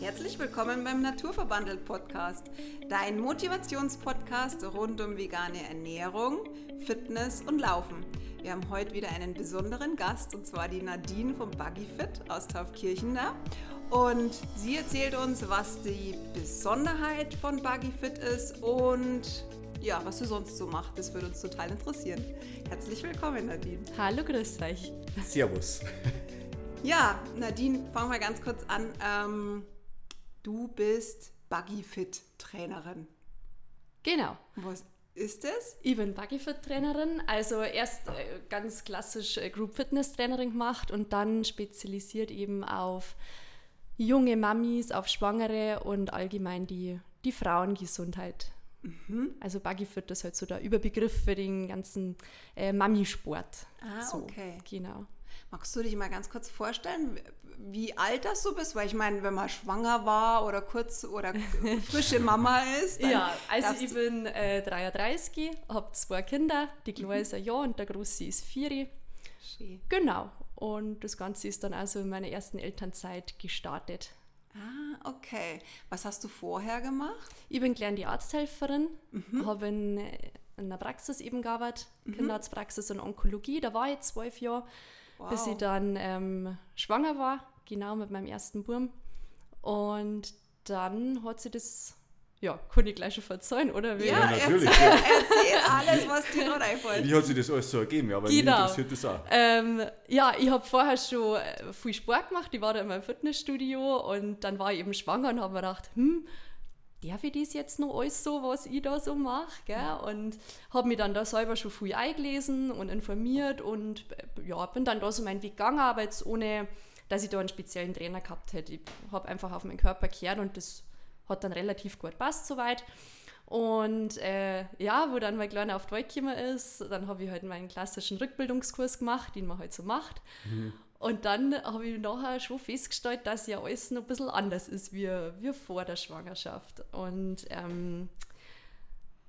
Herzlich willkommen beim Naturverbandelt Podcast, dein Motivationspodcast rund um vegane Ernährung, Fitness und Laufen. Wir haben heute wieder einen besonderen Gast und zwar die Nadine vom Buggy Fit aus Taufkirchen da. Und sie erzählt uns, was die Besonderheit von Buggy Fit ist und ja, was sie sonst so macht. Das würde uns total interessieren. Herzlich willkommen, Nadine. Hallo, grüß euch. Servus. Ja, Nadine, fangen wir ganz kurz an. Ähm, du bist Buggy-Fit-Trainerin. Genau. Was ist das? Ich bin Buggy-Fit-Trainerin, also erst äh, ganz klassisch äh, Group-Fitness-Trainerin gemacht und dann spezialisiert eben auf junge Mamis, auf Schwangere und allgemein die, die Frauengesundheit. Mhm. Also Buggy-Fit ist halt so der Überbegriff für den ganzen äh, Mami-Sport. Ah, so, okay. Genau. Magst du dich mal ganz kurz vorstellen, wie alt das du bist? Weil ich meine, wenn man schwanger war oder kurz oder frische Mama ist. ja, also ich bin äh, 33, habe zwei Kinder. Die Kleine mhm. ist ein Jahr und der Große ist vier. Schön. Genau. Und das Ganze ist dann also in meiner ersten Elternzeit gestartet. Ah, okay. Was hast du vorher gemacht? Ich bin gelernte Arzthelferin, mhm. habe in, in einer Praxis eben gearbeitet, mhm. Kinderarztpraxis und Onkologie. Da war ich zwölf Jahre wow. bis ich dann ähm, schwanger war, genau mit meinem ersten Burm. Und dann hat sie das, ja, kann ich gleich schon verzeihen, oder? Wie? Ja, ja natürlich. Erzähl, erzähl, alles, was dir noch einfällt. Wie hat sie das alles so ergeben? Ja, aber genau. mich interessiert das auch. Ähm, ja, ich habe vorher schon äh, viel Sport gemacht. Ich war da in meinem Fitnessstudio und dann war ich eben schwanger und habe mir gedacht, hm, darf ich das jetzt noch alles so, was ich da so mache? Und habe mich dann da selber schon viel eingelesen und informiert und ja, bin dann da so meinen Weg gegangen, aber jetzt ohne, dass ich da einen speziellen Trainer gehabt hätte. Ich habe einfach auf meinen Körper gehört und das hat dann relativ gut passt soweit. Und äh, ja, wo dann mein Kleiner auf die Welt gekommen ist, dann habe ich halt meinen klassischen Rückbildungskurs gemacht, den man halt so macht. Mhm. Und dann habe ich nachher schon festgestellt, dass ja alles noch ein bisschen anders ist wie, wie vor der Schwangerschaft. Und ähm,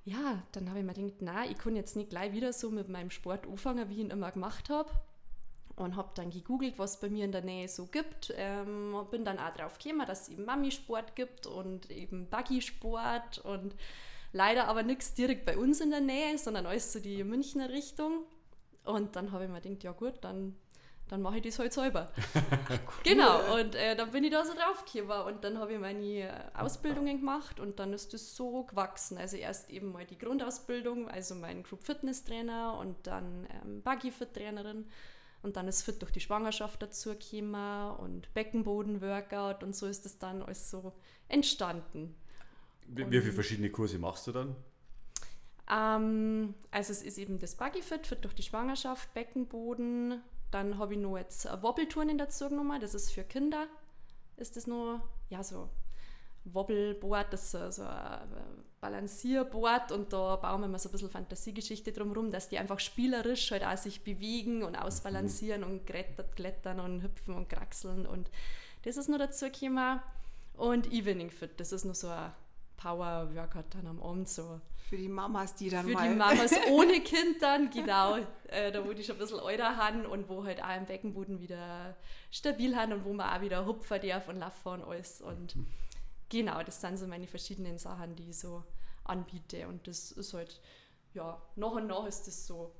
ja, dann habe ich mir gedacht, nein, ich kann jetzt nicht gleich wieder so mit meinem Sport anfangen, wie ich ihn immer gemacht habe. Und habe dann gegoogelt, was es bei mir in der Nähe so gibt. Ähm, bin dann auch drauf gekommen, dass es eben Mami-Sport gibt und eben Buggy-Sport und leider aber nichts direkt bei uns in der Nähe, sondern alles so die Münchner Richtung. Und dann habe ich mir gedacht, ja gut, dann dann mache ich das halt selber. Ach, cool. Genau, und äh, dann bin ich da so draufgekommen und dann habe ich meine Ausbildungen gemacht und dann ist das so gewachsen. Also erst eben mal die Grundausbildung, also mein Group Fitness Trainer und dann ähm, Buggy Fit Trainerin und dann ist Fit durch die Schwangerschaft dazu gekommen und Beckenboden Workout und so ist das dann alles so entstanden. Wie, wie viele verschiedene Kurse machst du dann? Ähm, also es ist eben das Buggy Fit, Fit durch die Schwangerschaft, Beckenboden, dann habe ich noch jetzt Wobbeltouren dazu genommen. Das ist für Kinder. Ist das nur, ja, so Wobbelboard, das ist so, ein Balancierboard und da bauen wir mal so ein bisschen Fantasiegeschichte drumherum, dass die einfach spielerisch halt auch sich bewegen und ausbalancieren und klettern und hüpfen und kraxeln und das ist nur dazu gekommen. Und Evening Fit, das ist nur so ein Power-Workout dann am Abend so. Für die Mamas, die dann Für mal... die Mamas ohne Kind dann, genau. Äh, da wo die schon ein bisschen älter haben und wo halt auch im Beckenboden wieder stabil haben und wo man auch wieder hupfen darf und laufen und alles. Und genau, das sind so meine verschiedenen Sachen, die ich so anbiete. Und das ist halt, ja, nach und nach ist das so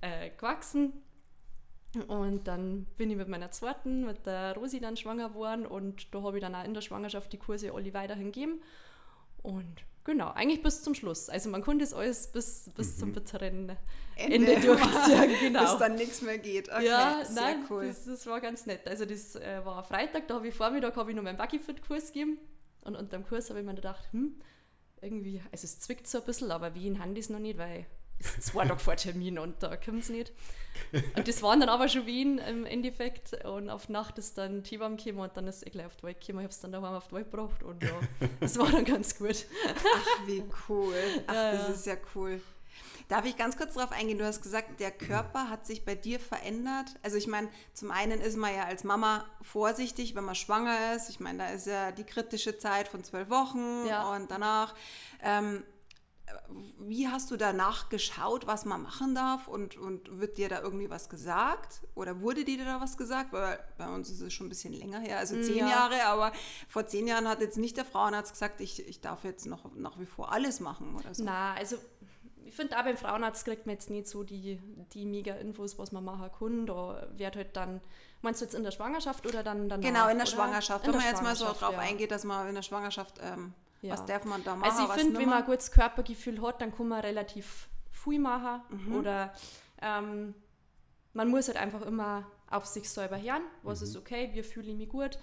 äh, gewachsen. Und dann bin ich mit meiner zweiten, mit der Rosi dann schwanger geworden und da habe ich dann auch in der Schwangerschaft die Kurse alle weiterhin gegeben. Und genau, eigentlich bis zum Schluss. Also man konnte es alles bis, bis mhm. zum bitteren Ende, Ende durchziehen. Genau. bis dann nichts mehr geht. Okay, ja, nein, cool. Das, das, war ganz nett. Also das äh, war Freitag, da habe ich Vormittag habe ich noch meinen Buggyfit-Kurs gegeben. Und unter dem Kurs habe ich mir gedacht, hm, irgendwie, also es zwickt so ein bisschen, aber wie in Hand ist noch nicht, weil ist zwei Tage vor Termin und da kommt es nicht. Und das waren dann aber schon Wien im Endeffekt. Und auf Nacht ist dann Tibam gekommen und dann ist es gleich auf die Welt gekommen. Ich habe es dann daheim auf die Welt gebracht und ja, das war dann ganz gut. Ach, wie cool. Ach, ja, das ist ja cool. Darf ich ganz kurz darauf eingehen? Du hast gesagt, der Körper hat sich bei dir verändert. Also ich meine, zum einen ist man ja als Mama vorsichtig, wenn man schwanger ist. Ich meine, da ist ja die kritische Zeit von zwölf Wochen ja. und danach. Ähm, wie hast du danach geschaut, was man machen darf und, und wird dir da irgendwie was gesagt? Oder wurde dir da was gesagt? Weil bei uns ist es schon ein bisschen länger her, also zehn Ja. Jahre, aber vor zehn Jahren hat jetzt nicht der Frauenarzt gesagt, ich, ich darf jetzt noch nach wie vor alles machen oder so. Na, also ich finde, auch beim Frauenarzt kriegt man jetzt nicht so die, die mega Infos, was man machen kann. Da wird halt dann, meinst du jetzt in der Schwangerschaft oder dann danach? Genau, in der oder? Schwangerschaft. In Wenn der man jetzt mal so drauf ja. eingeht, dass man in der Schwangerschaft, ähm, Ja. was darf man da machen, Also ich finde, wenn man ein gutes Körpergefühl hat, dann kann man relativ viel machen. Mhm. Oder ähm, man muss halt einfach immer auf sich selber hören, was ist okay, wie fühle ich mich gut.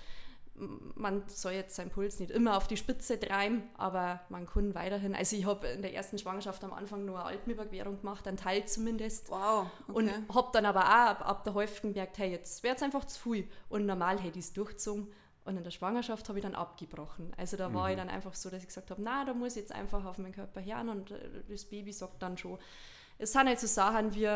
Man soll jetzt seinen Puls nicht immer auf die Spitze treiben, aber man kann weiterhin. Also ich habe in der ersten Schwangerschaft am Anfang nur eine Alpenüberquerung gemacht, einen Teil zumindest. Wow, okay. Und habe dann aber auch ab, ab der Hälfte gemerkt, hey, jetzt wäre es einfach zu viel. Und normal hätte ich es durchgezogen. Und in der Schwangerschaft habe ich dann abgebrochen. Also da war ich dann einfach so, dass ich gesagt habe, na, da muss ich jetzt einfach auf meinen Körper hören und äh, das Baby sagt dann schon. Es sind halt so Sachen wie,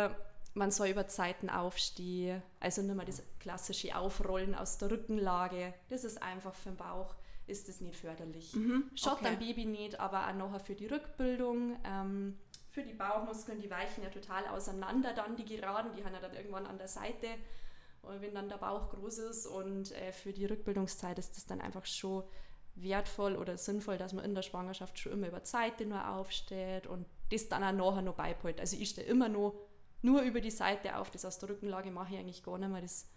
man soll über Zeiten aufstehen, also nicht mehr das klassische Aufrollen aus der Rückenlage. Das ist einfach für den Bauch, ist das nicht förderlich. Schaut okay. am Baby nicht, aber auch nachher für die Rückbildung. Ähm, für die Bauchmuskeln, die weichen ja total auseinander dann, die geraden, die haben ja dann irgendwann an der Seite, äh, wenn dann der Bauch groß ist. Und äh, für die Rückbildungszeit ist das dann einfach schon wertvoll oder sinnvoll, dass man in der Schwangerschaft schon immer über Seite nur aufsteht und das dann auch nachher noch beibehält. Also ich stehe immer noch nur über die Seite auf, das aus der Rückenlage mache ich eigentlich gar nicht mehr. Das,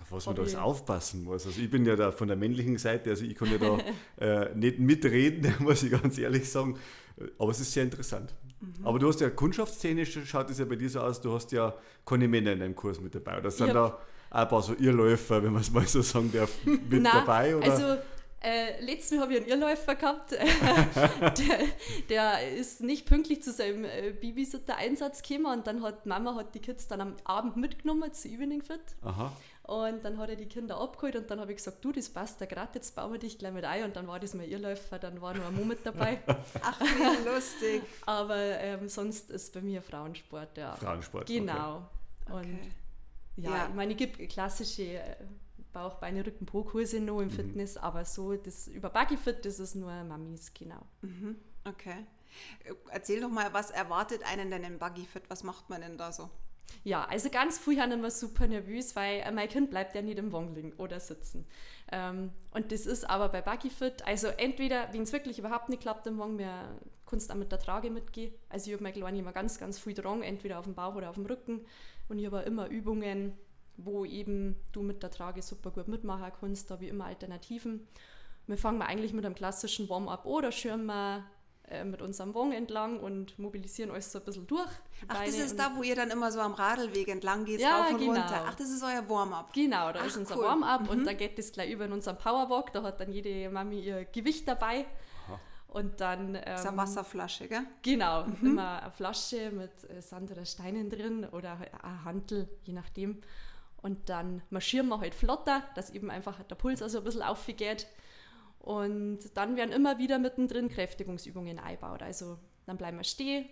Auf was man da alles aufpassen muss. Also ich bin ja da von der männlichen Seite, also ich kann ja da äh, nicht mitreden, muss ich ganz ehrlich sagen. Aber es ist sehr interessant. Mhm. Aber du hast ja kundschaftstechnisch, schaut es ja bei dir so aus, du hast ja keine Männer in deinem Kurs mit dabei. Oder sind da ein paar so Irrläufer, wenn man es mal so sagen darf, mit Nein, dabei? Oder? Also äh, letztes Mal habe ich einen Irrläufer gehabt, der, der ist nicht pünktlich zu seinem äh, Babysitter-Einsatz gekommen und dann hat Mama hat die Kids dann am Abend mitgenommen zu Evening Fit Aha. Und dann hat er die Kinder abgeholt und dann habe ich gesagt, du, das passt da gerade, jetzt bauen wir dich gleich mit ein und dann war das mein Irrläufer, dann war nur ein Mo mit dabei, Ach, wie lustig. aber ähm, sonst ist bei mir Frauensport, ja. Frauensport. okay. Genau. Und Okay. ja, Ja. ich meine, ich gebe klassische äh, Bauch, Beine, Rücken, Po-Kurse noch im Fitness, aber so das über Buggyfit, das ist nur Mamis, genau. Mhm, Okay. Äh, Erzähl doch mal, was erwartet einen denn im Buggyfit? Was macht man denn da so? Ja, also ganz früh haben immer super nervös, weil äh, mein Kind bleibt ja nicht im Wagen liegen oder sitzen. Ähm, und das ist aber bei Buggyfit, also entweder, wenn es wirklich überhaupt nicht klappt im Wagen, wir kannst auch mit der Trage mitgehen. Also ich habe meine Kleine immer ganz, ganz früh dran, entweder auf dem Bauch oder auf dem Rücken. Und ich habe immer Übungen, wo eben du mit der Trage super gut mitmachen kannst. Da ich immer Alternativen. Wir fangen eigentlich mit einem klassischen Warm-up da schirmen wir äh, mit unserem Wagen entlang und mobilisieren alles so ein bisschen durch. Ach, das Beine ist und- da, wo ihr dann immer so am Radlweg entlang geht, Ja, rauf und genau. runter. Ach, das ist euer Warm-up. Genau, da Ach, ist unser cool. Mhm. Warm-up und dann geht das gleich über in unseren Powerwalk. Da hat dann jede Mami ihr Gewicht dabei. Und dann. Das ist eine Ähm, Wasserflasche, gell? genau, immer eine Flasche mit äh, Sand oder Steinen drin oder halt ein Handel, je nachdem. Und dann marschieren wir halt flotter, dass eben einfach der Puls also ein bisschen aufgeht. Und dann werden immer wieder mittendrin Kräftigungsübungen eingebaut. Also dann bleiben wir stehen.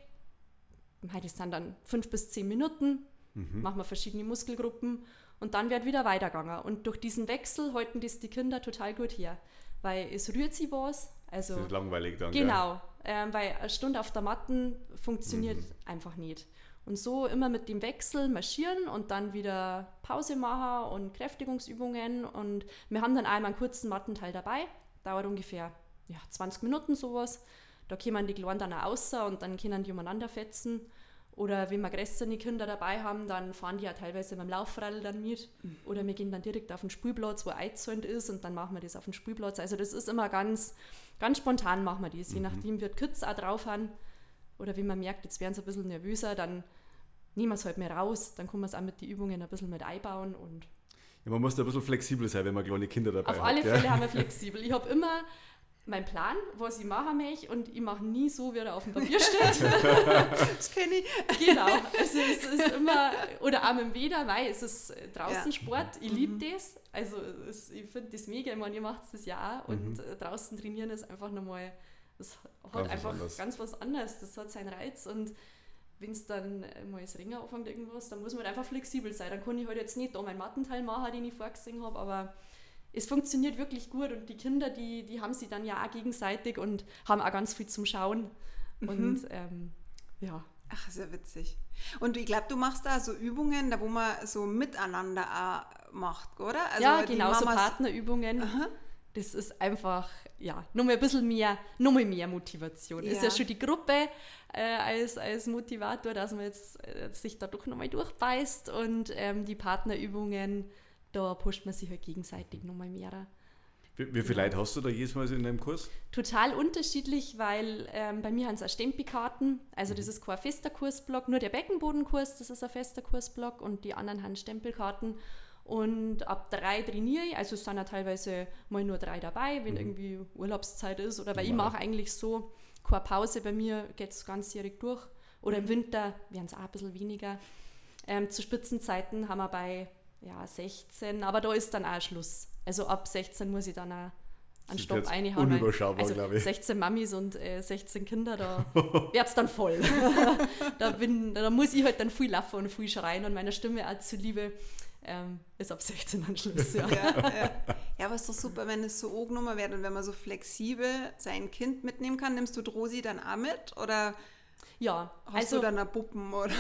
Heute sind dann fünf bis zehn Minuten, machen wir verschiedene Muskelgruppen und dann wird wieder weitergegangen. Und durch diesen Wechsel halten das die Kinder total gut her, weil es rührt sie was. Also Das ist langweilig dann. Genau, ähm, weil eine Stunde auf der Matten funktioniert einfach nicht. Und so immer mit dem Wechsel marschieren und dann wieder Pause machen und Kräftigungsübungen. Und wir haben dann einmal einen kurzen Mattenteil dabei, dauert ungefähr ja, 20 Minuten sowas. Da kommen die Kleinen dann auch raus und dann können die umeinander fetzen. Oder wenn wir größere Kinder dabei haben, dann fahren die ja teilweise mit dem Laufrad dann mit. Oder wir gehen dann direkt auf den Spielplatz, wo eingezäunt ist und dann machen wir das auf dem Spielplatz. Also das ist immer ganz, ganz spontan machen wir das. Je nachdem, wie die Kids auch drauf haben. Oder wenn man merkt, jetzt werden sie ein bisschen nervöser, dann nehmen wir es halt mehr raus. Dann kann man es auch mit den Übungen ein bisschen mit einbauen. Und Ja, man muss da ein bisschen flexibel sein, wenn man kleine Kinder dabei auf hat. alle gell? Fälle haben wir flexibel. Ich habe immer meinen Plan, was ich machen möchte und ich mache nie so, wie er auf dem Papier steht. Das kenne ich. Genau, also es ist immer, oder auch mit dem Weder, weil es ist äh, draußen Ja. Sport, ich liebe das, also es, ich finde das mega, ich meine, ihr macht das ja auch und äh, draußen trainieren ist einfach nochmal, das hat Ganz was einfach anderes. ganz was anderes, das hat seinen Reiz und wenn es dann mal das Ringen anfängt irgendwas, dann muss man halt einfach flexibel sein, dann kann ich halt jetzt nicht da meinen Mattenteil machen, den ich vorgesehen habe, aber es funktioniert wirklich gut und die Kinder, die, die haben sie dann ja auch gegenseitig und haben auch ganz viel zum Schauen Mhm. Und ähm, ja. Ach, sehr witzig. Und ich glaube, du machst da so Übungen, da wo man so miteinander auch macht, oder? Also ja, genau, so Partnerübungen. Aha. Das ist einfach, ja, nur mal ein bisschen mehr, nur mal mehr Motivation. Ja. Ist ja schon die Gruppe äh, als, als Motivator, dass man jetzt äh, sich da doch nochmal durchbeißt und ähm, die Partnerübungen, da pusht man sich halt gegenseitig nochmal mehr. Wie, wie viele Leute hast du da jedes Mal in deinem Kurs? Total unterschiedlich, weil ähm, bei mir haben es auch Stempelkarten. Also das mhm. ist kein fester Kursblock, nur der Beckenbodenkurs, das ist ein fester Kursblock und die anderen haben Stempelkarten. Und ab drei trainiere ich, also es sind ja teilweise mal nur drei dabei, wenn mhm. irgendwie Urlaubszeit ist. Oder weil wow. ich mache eigentlich so, keine Pause, bei mir geht es ganzjährig durch. Oder im Winter werden es auch ein bisschen weniger. Ähm, zu Spitzenzeiten haben wir bei ja, 16, aber da ist dann auch Schluss. Also ab 16 muss ich dann auch einen Stopp einhauen. Unüberschaubar, also glaube ich. 16 Mamis und äh, 16 Kinder, da wird es dann voll. da, bin, da muss ich halt dann viel laufen und viel schreien und meiner Stimme auch zuliebe ähm, ist ab 16 dann Schluss. Ja. ja, ja. ja, aber es ist doch super, wenn es so angenommen wird und wenn man so flexibel sein Kind mitnehmen kann. Nimmst du Drosi dann auch mit oder ja, hast also, du dann eine Puppen oder?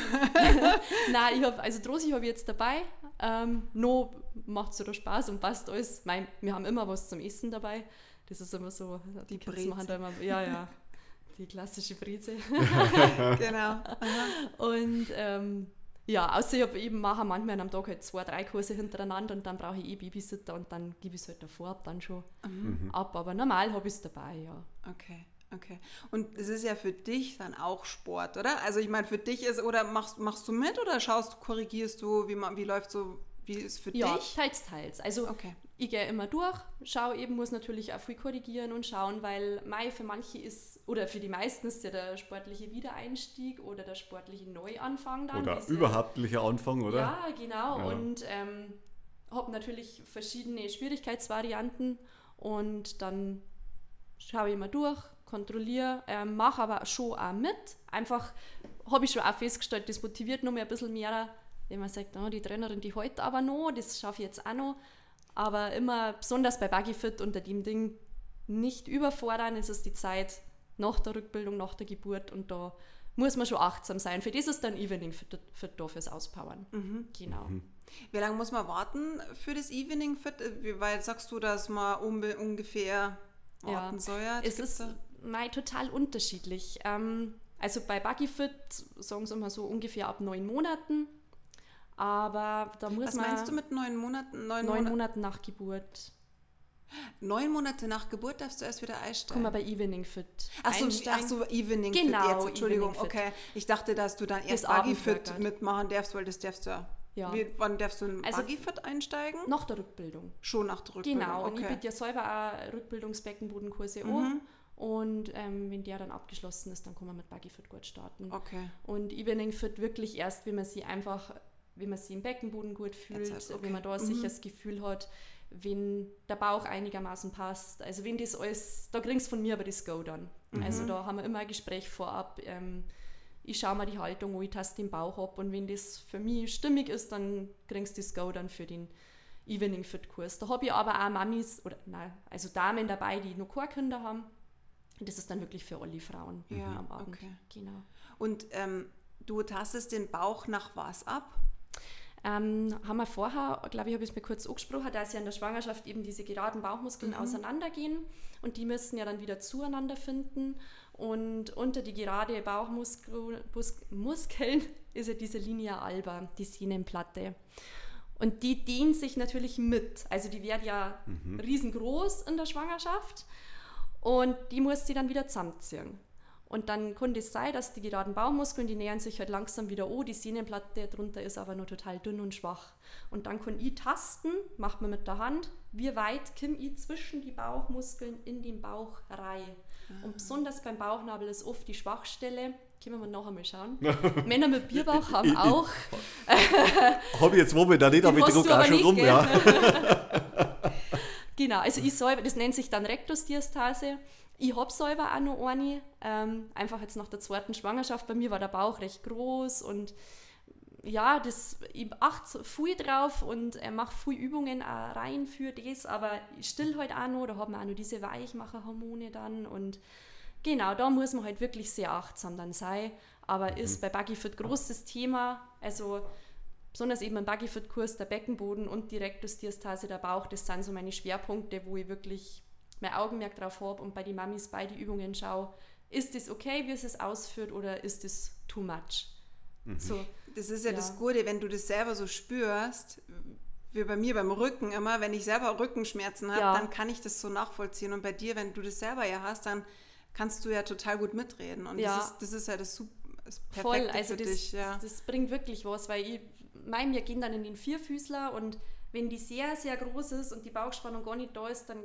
Nein, ich habe also Drosi habe ich jetzt dabei. Ähm, no macht es Spaß und passt alles. Mein, wir haben immer was zum Essen dabei. Das ist immer so, die, die Kids machen da immer, ja, ja, die klassische Breze. genau. Aha. Und ähm, ja, außer ich habe eben mache manchmal am Tag halt zwei, drei Kurse hintereinander und dann brauche ich eh Babysitter und dann gebe ich es halt davor ab, dann schon mhm. ab. Aber normal habe ich es dabei, ja. Okay. Okay. Und es ist ja für dich dann auch Sport, oder? Also ich meine, für dich ist, oder machst, machst du mit oder schaust, korrigierst du, wie, wie läuft so, wie ist für ja, dich? Ja, teils, teils. Also okay. ich gehe immer durch, schaue eben, muss natürlich auch viel korrigieren und schauen, weil Mai für manche ist, oder für die meisten ist ja der sportliche Wiedereinstieg oder der sportliche Neuanfang dann. Oder überhauptlicher Anfang, oder? Ja, genau. Ja. Und ähm, habe natürlich verschiedene Schwierigkeitsvarianten und dann schaue ich immer durch, kontrolliere, äh, mache aber schon auch mit. Einfach habe ich schon auch festgestellt, das motiviert noch mehr ein bisschen mehr, wenn man sagt, oh, die Trainerin, die heute aber noch, das schaffe ich jetzt auch noch. Aber immer, besonders bei Buggyfit unter dem Ding, nicht überfordern, es ist die Zeit nach der Rückbildung, nach der Geburt und da muss man schon achtsam sein. Für das ist dann Evening Fit, Fit da fürs Auspowern. Mhm. Genau. Mhm. Wie lange muss man warten für das Evening Fit? Weil sagst du, dass man ungefähr warten ja. soll? Ja, es ist mei, total unterschiedlich. Ähm, also bei Buggyfit sagen sie immer so ungefähr ab neun Monaten. Aber da muss Was man. Was meinst du mit neun Monaten? Neun, neun Monat Monaten nach Geburt. Neun Monate nach Geburt darfst du erst wieder einsteigen. Komm mal bei Evening Fit. Achso, ach so, Evening genau, Fit jetzt. Entschuldigung, okay. Ich dachte, dass du dann erst Buggy Fit mitmachen darfst, weil das darfst du ja. Wie, wann darfst du in also, Buggy Fit einsteigen? Nach der Rückbildung. Schon nach der Rückbildung. Genau, okay. und ich biete ja selber auch Rückbildungsbeckenbodenkurse mhm. an. Und ähm, wenn der dann abgeschlossen ist, dann kann man mit Buggy Fit gut starten. Okay. Und Evening Fit wirklich erst, wenn man sie einfach, wenn man sie im Beckenboden gut fühlt, okay. wenn man da mhm. sicher das Gefühl hat, wenn der Bauch einigermaßen passt. Also wenn das alles, da kriegst du von mir aber das Go dann. Mhm. Also da haben wir immer ein Gespräch vorab. Ähm, ich schaue mal die Haltung an, ich taste den Bauch ab und wenn das für mich stimmig ist, dann kriegst du das Go dann für den Evening Fit Kurs. Da habe ich aber auch Mamis, oder nein, also Damen dabei, die noch keine Kinder haben das ist dann wirklich für alle Frauen ja, am Abend. Okay. Genau. Und ähm, du tastest den Bauch nach was ab? Ähm, haben wir vorher, glaube ich, habe ich es mir kurz angesprochen, dass ja in der Schwangerschaft eben diese geraden Bauchmuskeln mhm. auseinandergehen und die müssen ja dann wieder zueinander finden. Und unter die gerade Bauchmuskeln ist ja diese Linea alba, die Sehnenplatte. Und die dehnt sich natürlich mit. Also die wird ja mhm. riesengroß in der Schwangerschaft. Und die muss sie dann wieder zusammenziehen. Und dann kann es sein, dass die geraden Bauchmuskeln, die nähern sich halt langsam wieder an, die Sehnenplatte drunter ist aber nur total dünn und schwach. Und dann kann ich tasten, macht man mit der Hand, wie weit kann ich zwischen die Bauchmuskeln in den Bauch rein. Ah. Und besonders beim Bauchnabel ist oft die Schwachstelle. Können wir nachher mal schauen. Männer mit Bierbauch haben auch. Habe ich jetzt da nicht, aber ich druck auch schon rum, ja. Genau, also ich selber, das nennt sich dann Rektusdiastase. Ich habe selber auch noch eine, ähm, einfach jetzt nach der zweiten Schwangerschaft. Bei mir war der Bauch recht groß und ja, das, ich achte viel drauf und äh, mache viel Übungen auch rein für das, aber ich still halt auch noch, da haben wir auch noch diese Weichmacherhormone dann und Genau, da muss man halt wirklich sehr achtsam dann sein. Aber ist Mhm. bei Buggyfoot großes Thema. Also besonders eben im Buggyfoot-Kurs der Beckenboden und die Rektusdiastase der Bauch, das sind so meine Schwerpunkte, wo ich wirklich mein Augenmerk drauf habe und bei den Mamis bei die Übungen schaue, ist es okay, wie es es ausführt oder ist es too much? So, Das ist ja, Ja. das Gute, wenn du das selber so spürst, wie bei mir beim Rücken immer, wenn ich selber Rückenschmerzen habe, Ja. dann kann ich das so nachvollziehen. Und bei dir, wenn du das selber ja hast, dann kannst du ja total gut mitreden. Und Ja. das, ist, das ist ja das, Sup- das Perfekte voll, also für das, dich. Ja. das, das bringt wirklich was, weil ich mein, wir gehen dann in den Vierfüßler und wenn die sehr, sehr groß ist und die Bauchspannung gar nicht da ist, dann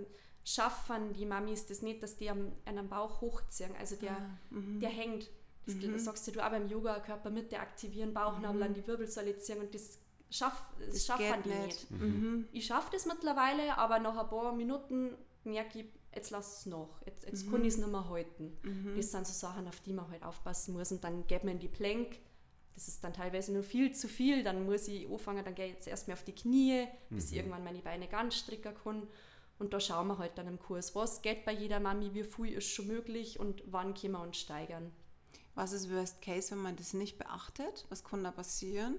schaffen die Mamis das nicht, dass die am, am Bauch hochziehen. Also der, Ah, mhm. der hängt. Das sagst du du auch beim Yoga, Körpermitte aktivieren, Bauchnabel an die Wirbelsäule ziehen und das, schaff, das, Mhm. Das schaffen geht die nicht. nicht. Mhm. Ich schaffe das mittlerweile, aber nach ein paar Minuten merke ich, jetzt lass es nach. Jetzt, jetzt Mhm. kann ich es nicht mehr halten. Das sind so Sachen, auf die man halt aufpassen muss. Und dann geht man in die Plank. Das ist dann teilweise nur viel zu viel. Dann muss ich anfangen, dann gehe ich jetzt erstmal auf die Knie, bis ich irgendwann meine Beine ganz stricken kann. Und da schauen wir halt dann im Kurs, was geht bei jeder Mami, wie viel ist schon möglich und wann können wir uns steigern. Was ist Worst Case, wenn man das nicht beachtet? Was kann da passieren?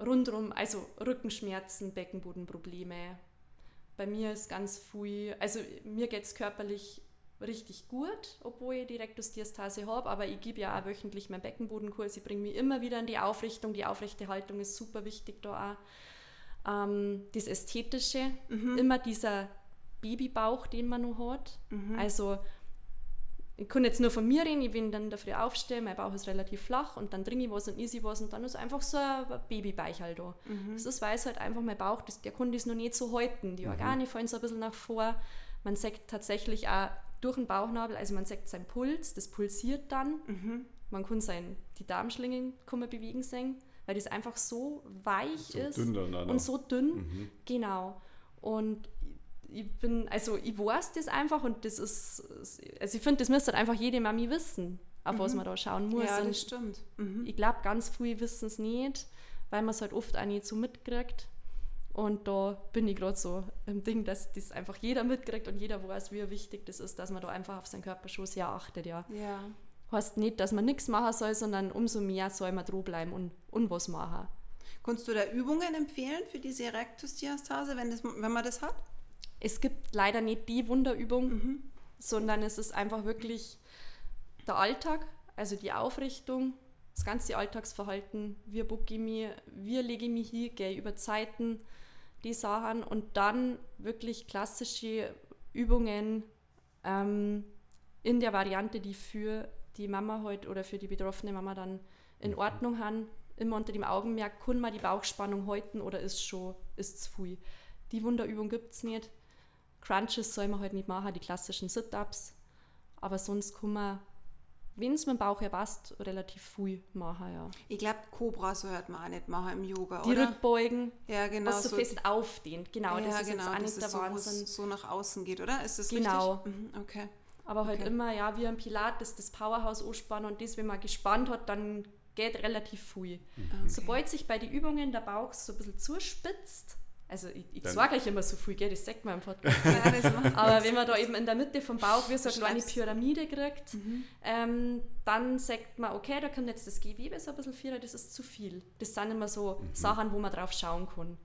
rundum, also Rückenschmerzen, Beckenbodenprobleme. Bei mir ist ganz viel, also mir geht es körperlich richtig gut, obwohl ich die Rektusdiastase habe, aber ich gebe ja auch wöchentlich meinen Beckenbodenkurs. Ich bringe mich immer wieder in die Aufrichtung. Die aufrechte Haltung ist super wichtig da auch. Ähm, das Ästhetische, immer dieser Babybauch, den man noch hat. Also ich kann jetzt nur von mir reden, ich bin dann dafür aufstehen, mein Bauch ist relativ flach und dann trinke ich was und isse ich was und dann ist einfach so ein Babybeichel da. Das ist, weil es halt einfach mein Bauch, das, der kann das noch nicht so halten. Die Organe fallen so ein bisschen nach vor. Man sagt tatsächlich auch durch den Bauchnabel, also man sagt seinen Puls, das pulsiert dann. Man kann sein, die Darmschlingen kann man bewegen sehen, weil das einfach so weich So ist dünn und so dünn. Genau. Und ich bin, also ich weiß das einfach und das ist, also ich finde, das müsste halt einfach jede Mami wissen, auf was man da schauen muss. Ja, und das stimmt. Mhm. ich glaube, ganz viele wissen es nicht, weil man es halt oft auch nicht so mitkriegt. Und da bin ich gerade so im Ding, dass das einfach jeder mitkriegt und jeder weiß, wie wichtig das ist, dass man da einfach auf seinen Körper schon sehr achtet. Ja. Ja. Heißt nicht, dass man nichts machen soll, sondern umso mehr soll man dranbleiben und, und was machen. Kannst du da Übungen empfehlen für diese Rektusdiastase, wenn, das, wenn man das hat? es gibt leider nicht die Wunderübung, sondern es ist einfach wirklich der Alltag, also die Aufrichtung, das ganze Alltagsverhalten. Wie bucke ich mich, wie lege ich mich hier, gehe über Zeiten, die Sachen und dann wirklich klassische Übungen ähm, in der Variante, die für die Mama halt oder für die betroffene Mama dann in Ordnung haben. Immer unter dem Augenmerk, kann man die Bauchspannung halten oder ist schon ist zu viel. Die Wunderübung gibt es nicht. Crunches soll man halt nicht machen, die klassischen Sit-Ups. Aber sonst kann man, wenn es mit dem Bauch her passt, relativ viel machen, ja. Ich glaube, Cobra sollte man auch nicht machen im Yoga, Die oder? Rückbeugen, Ja, genau. was so, fest aufdehnt, genau, ja, das ist genau, jetzt auch das nicht der ist so, Wahnsinn. es so nach außen geht, oder? Ist das Genau. richtig? Mhm, okay. Aber halt Okay. immer, ja, wie ein Pilates, das Powerhouse anspannen und das, wenn man gespannt hat, dann geht relativ viel. okay. Sobald sich bei den Übungen der Bauch so ein bisschen zuspitzt, also ich, ich sage euch immer so viel, gell, das sagt man im Podcast. Ja, das Aber wenn man da eben in der Mitte vom Bauch wie so eine kleine. Pyramide kriegt, Mhm. ähm, dann sagt man, okay, da kommt jetzt das Gewebe so ein bisschen viel, das ist zu viel. Das sind immer so Mhm. Sachen, wo man drauf schauen kann.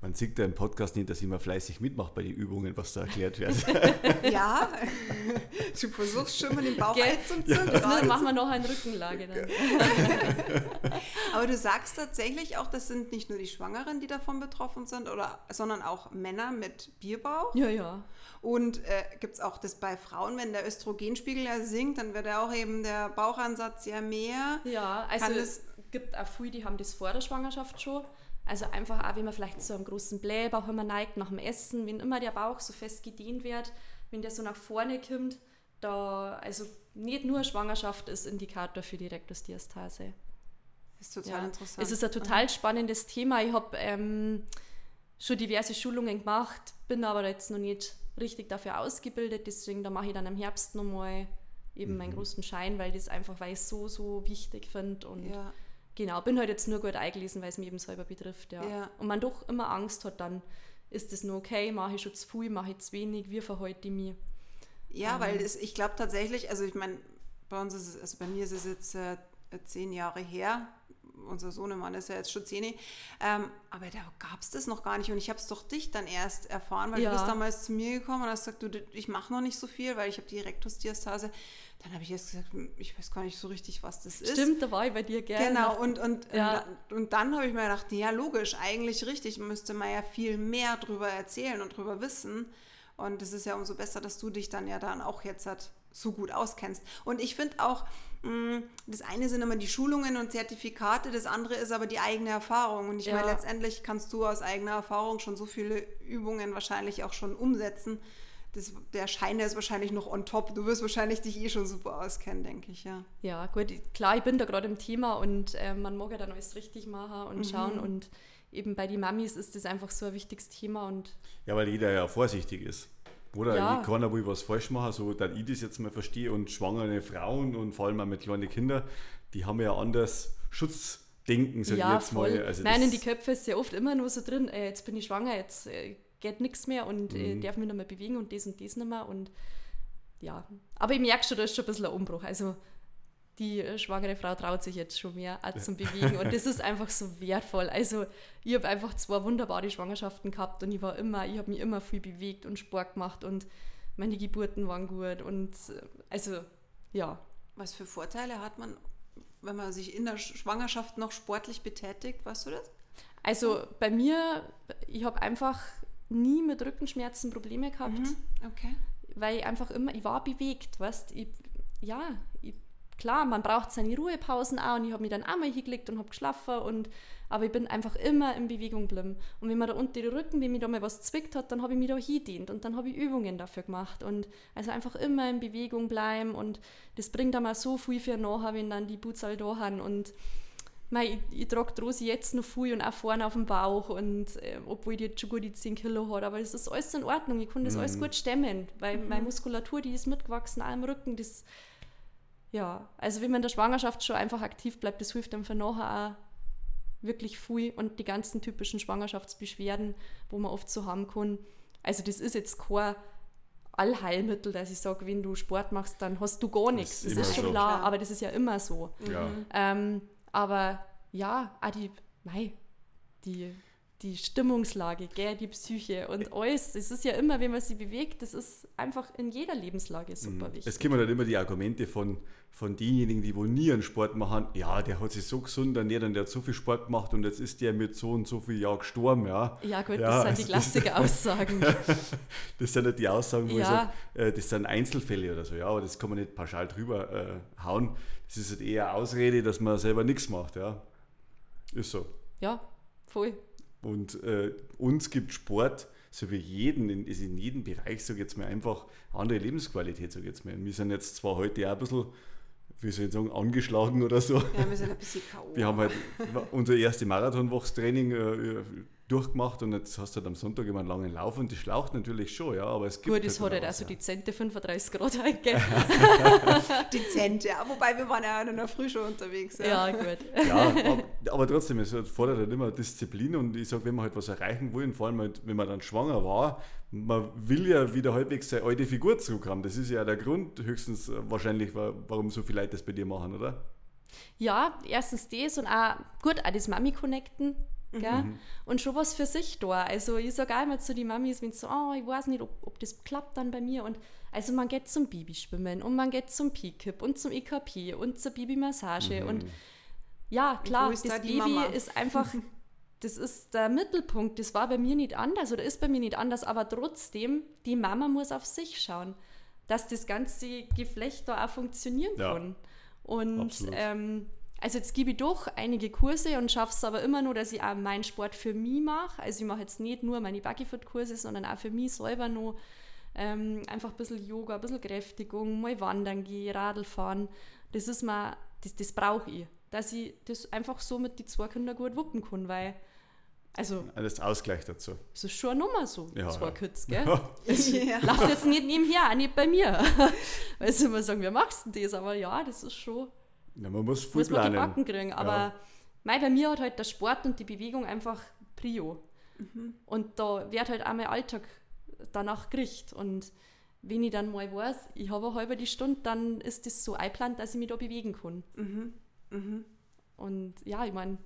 Man sieht da im Podcast nicht, dass ich immer fleißig mitmache bei den Übungen, was da erklärt wird. Ja, du versuchst schon mal den Bauch einzuzünden. Das machen wir nachher in Rückenlage dann. Aber du sagst tatsächlich auch, das sind nicht nur die Schwangeren, die davon betroffen sind, oder, sondern auch Männer mit Bierbauch. Ja, ja. Und äh, gibt es auch das bei Frauen, wenn der Östrogenspiegel ja sinkt, dann wird ja auch eben der Bauchansatz ja mehr. Ja, also Kann es gibt auch viele, die haben das vor der Schwangerschaft schon. Also einfach auch, wenn man vielleicht so einen großen Blähbauch immer neigt nach dem Essen, wenn immer der Bauch so fest gedehnt wird, wenn der so nach vorne kommt, da, also nicht nur Schwangerschaft ist Indikator für die Rektusdiastase. ist total Ja. interessant. Es ist ein total spannendes Thema. Ich habe ähm, schon diverse Schulungen gemacht, bin aber jetzt noch nicht richtig dafür ausgebildet, deswegen da mache ich dann im Herbst nochmal eben meinen großen Schein, weil das einfach, weil ich es so, so wichtig finde und Ja, Genau, bin halt jetzt nur gut eingelesen, weil es mich eben selber betrifft, ja. Ja. Und man doch immer Angst hat, dann ist das nur okay, mache ich schon zu viel, mache ich zu wenig, wie verhalte ich mich? Ja, ähm. weil das, ich glaube tatsächlich, also ich meine, bei uns ist es, also bei mir ist es jetzt äh, zehn Jahre her, unser Sohnemann ist ja jetzt schon zehn. Ähm, aber da gab es das noch gar nicht. Und ich habe es doch dich dann erst erfahren, weil ja. du bist damals zu mir gekommen und hast gesagt, du, ich mache noch nicht so viel, weil ich habe die Rektusdiastase. Dann habe ich erst gesagt, hm, ich weiß gar nicht so richtig, was das ist. Stimmt, da war ich bei dir gerne. Genau, und, und, ja. und, und dann habe ich mir gedacht, ja, logisch, eigentlich richtig, müsste man ja viel mehr drüber erzählen und drüber wissen. Und es ist ja umso besser, dass du dich dann ja dann auch jetzt hat so gut auskennst. Und ich finde auch, mm, das eine sind immer die Schulungen und Zertifikate, das andere ist aber die eigene Erfahrung. Und ich ja. meine, letztendlich kannst du aus eigener Erfahrung schon so viele Übungen wahrscheinlich auch schon umsetzen. Das, der Schein ist wahrscheinlich noch on top. Du wirst wahrscheinlich dich eh schon super auskennen, denke ich, ja. Ja, gut, klar, ich bin da gerade im Thema und äh, man mag ja dann alles richtig machen und mhm. schauen und eben bei den Mamis ist das einfach so ein wichtiges Thema und ja, weil jeder ja vorsichtig ist. Oder ja. keiner will was falsch machen, so dass ich das jetzt mal verstehe. Und schwangere Frauen und vor allem auch mit kleinen Kindern, die haben ja anders Schutzdenken, sag ja, jetzt voll. mal. Also Nein, in die Köpfe ist ja oft immer nur so drin, äh, jetzt bin ich schwanger, jetzt äh, geht nichts mehr und äh, mhm. darf mich nicht mehr bewegen und das und das nicht mehr. Und ja, aber ich merke schon, da ist schon ein bisschen ein Umbruch. Also die äh, schwangere Frau traut sich jetzt schon mehr zum Bewegen und das ist einfach so wertvoll. Also ich habe einfach zwei wunderbare Schwangerschaften gehabt und ich war immer, ich habe mich immer viel bewegt und Sport gemacht und meine Geburten waren gut und äh, also ja. Was für Vorteile hat man, wenn man sich in der Schwangerschaft noch sportlich betätigt, weißt du das? Also bei mir, ich habe einfach nie mit Rückenschmerzen Probleme gehabt. Mhm, okay. Weil ich einfach immer, ich war bewegt, weißt ich, ja, klar, man braucht seine Ruhepausen auch und ich habe mich dann auch mal hingelegt und habe geschlafen und aber ich bin einfach immer in Bewegung geblieben. Und wenn man da unter den Rücken, wenn mir da mal was zwickt hat, dann habe ich mich da hingedient und dann habe ich Übungen dafür gemacht. Und also einfach immer in Bewegung bleiben und das bringt dann mal so viel für nachher, wenn dann die Boots all da haben. Und mei, ich, ich trage die Rose jetzt noch viel und auch vorne auf dem Bauch und äh, obwohl die jetzt schon gut die 10 Kilo hat, aber das ist alles in Ordnung. Ich kann das mhm. alles gut stemmen, weil mhm. meine Muskulatur, die ist mitgewachsen, auch im Rücken, das ja, also wenn man in der Schwangerschaft schon einfach aktiv bleibt, das hilft einem für nachher auch wirklich viel und die ganzen typischen Schwangerschaftsbeschwerden, wo man oft so haben kann. Also das ist jetzt kein Allheilmittel, dass ich sage, wenn du Sport machst, dann hast du gar nichts. Das, das ist schon so. klar, aber das ist ja immer so. Ja. Ähm, aber ja, auch die, mei, die die Stimmungslage, gell, die Psyche und alles. Es ist ja immer, wenn man sich bewegt, das ist einfach in jeder Lebenslage super mhm. wichtig. Es kommen dann immer die Argumente von, von denjenigen, die wohl nie einen Sport machen. Ja, der hat sich so gesund ernährt und der hat so viel Sport gemacht und jetzt ist der mit so und so viel Jahr gestorben. Ja, ja gut, ja, das sind die Klassiker-Aussagen. das sind nicht die Aussagen, wo ja. ich sage, äh, das sind Einzelfälle oder so. Ja, aber das kann man nicht pauschal drüber äh, hauen. Das ist halt eher Ausrede, dass man selber nichts macht. Ja, ist so. Ja, voll. Und äh, uns gibt Sport, so wie jeden, in, ist in jedem Bereich, sage ich jetzt mal, einfach andere Lebensqualität, sage ich jetzt mal. Wir sind jetzt zwar heute auch ein bisschen, wie soll ich sagen, angeschlagen oder so. Ja, wir sind ein bisschen K.O. Wir haben halt unser erstes Marathonwachstraining äh, durchgemacht und jetzt hast du halt am Sonntag immer einen langen Lauf und die schlaucht natürlich schon, ja, aber es gibt Gut, es halt hat halt also die Zente 35 Grad eingegeben. Dezent, ja, wobei wir waren ja auch in der Früh schon unterwegs. Ja, ja gut. Ja, aber, aber, trotzdem, es fordert halt immer Disziplin und ich sage, wenn wir halt was erreichen wollen, vor allem halt, wenn man dann schwanger war, man will ja wieder halbwegs seine alte Figur zurückhaben. Das ist ja der Grund höchstens wahrscheinlich, warum so viele Leute das bei dir machen, oder? Ja, erstens das und auch, gut, auch das Mami-Connecten Mhm. Und schon was für sich da. Also ich sage immer zu den Mamis, wenn so, oh, ich weiß nicht, ob, ob das klappt dann bei mir. Und also man geht zum Babyschwimmen und man geht zum PKIP und zum EKP und zur Babymassage. Mhm. Und ja, klar, das da Baby Mama? ist einfach, das ist der Mittelpunkt. Das war bei mir nicht anders oder ist bei mir nicht anders, aber trotzdem, die Mama muss auf sich schauen, dass das ganze Geflecht da auch funktionieren ja. kann. Und ähm, also jetzt gebe ich doch einige Kurse und schaffe es aber immer nur, dass ich auch meinen Sport für mich mache. Also ich mache jetzt nicht nur meine Buggyfoot-Kurse, sondern auch für mich selber noch ähm, einfach ein bisschen Yoga, ein bisschen Kräftigung, mal wandern gehen, Radl fahren. Das ist mal, das, das brauche ich. Dass ich das einfach so mit den zwei Kindern gut wuppen kann, weil also, das Ausgleich dazu. Das ist schon eine Nummer so, ja, zwei ja. Kids, gell? Ja. Läuft jetzt nicht nebenher, auch nicht bei mir. Weil sie immer sagen, wie machst du das? Aber ja, das ist schon ja, man muss viel muss man planen. die Backen kriegen. Aber ja. mei, bei mir hat halt der Sport und die Bewegung einfach Prio. Mhm. Und da wird halt auch mein Alltag danach gerichtet. Und wenn ich dann mal weiß, ich habe eine halbe die Stunde, dann ist das so eingeplant, dass ich mich da bewegen kann. Mhm. Mhm. Und ja, ich meine,